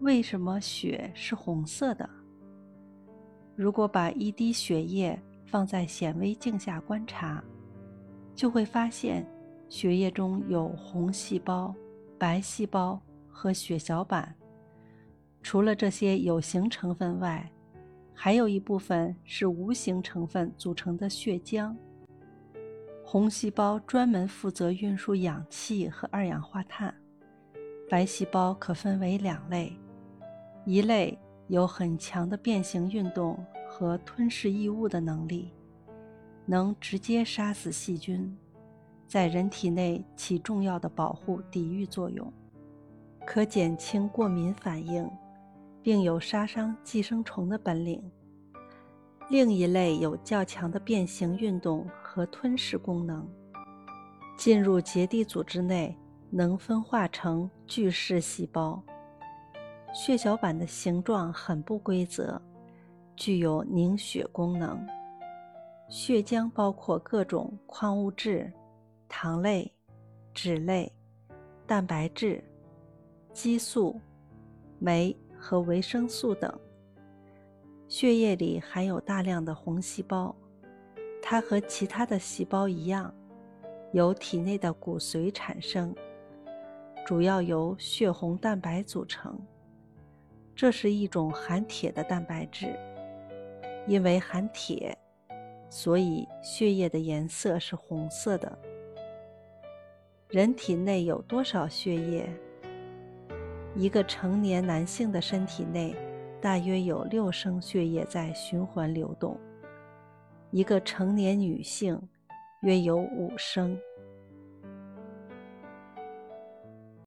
为什么血是红色的？如果把一滴血液放在显微镜下观察，就会发现血液中有红细胞、白细胞和血小板。除了这些有形成分外，还有一部分是无形成分组成的血浆。红细胞专门负责运输氧气和二氧化碳，白细胞可分为两类，一类有很强的变形运动和吞噬异物的能力，能直接杀死细菌，在人体内起重要的保护抵御作用，可减轻过敏反应，并有杀伤寄生虫的本领。另一类有较强的变形运动和吞噬功能，进入结缔组织内能分化成巨噬细胞。血小板的形状很不规则，具有凝血功能。血浆包括各种矿物质、糖类、脂类、蛋白质、激素、酶和维生素等。血液里含有大量的红细胞，它和其他的细胞一样，由体内的骨髓产生，主要由血红蛋白组成。这是一种含铁的蛋白质，因为含铁，所以血液的颜色是红色的。人体内有多少血液？一个成年男性的身体内。大约有六升血液在循环流动，一个成年女性约有五升。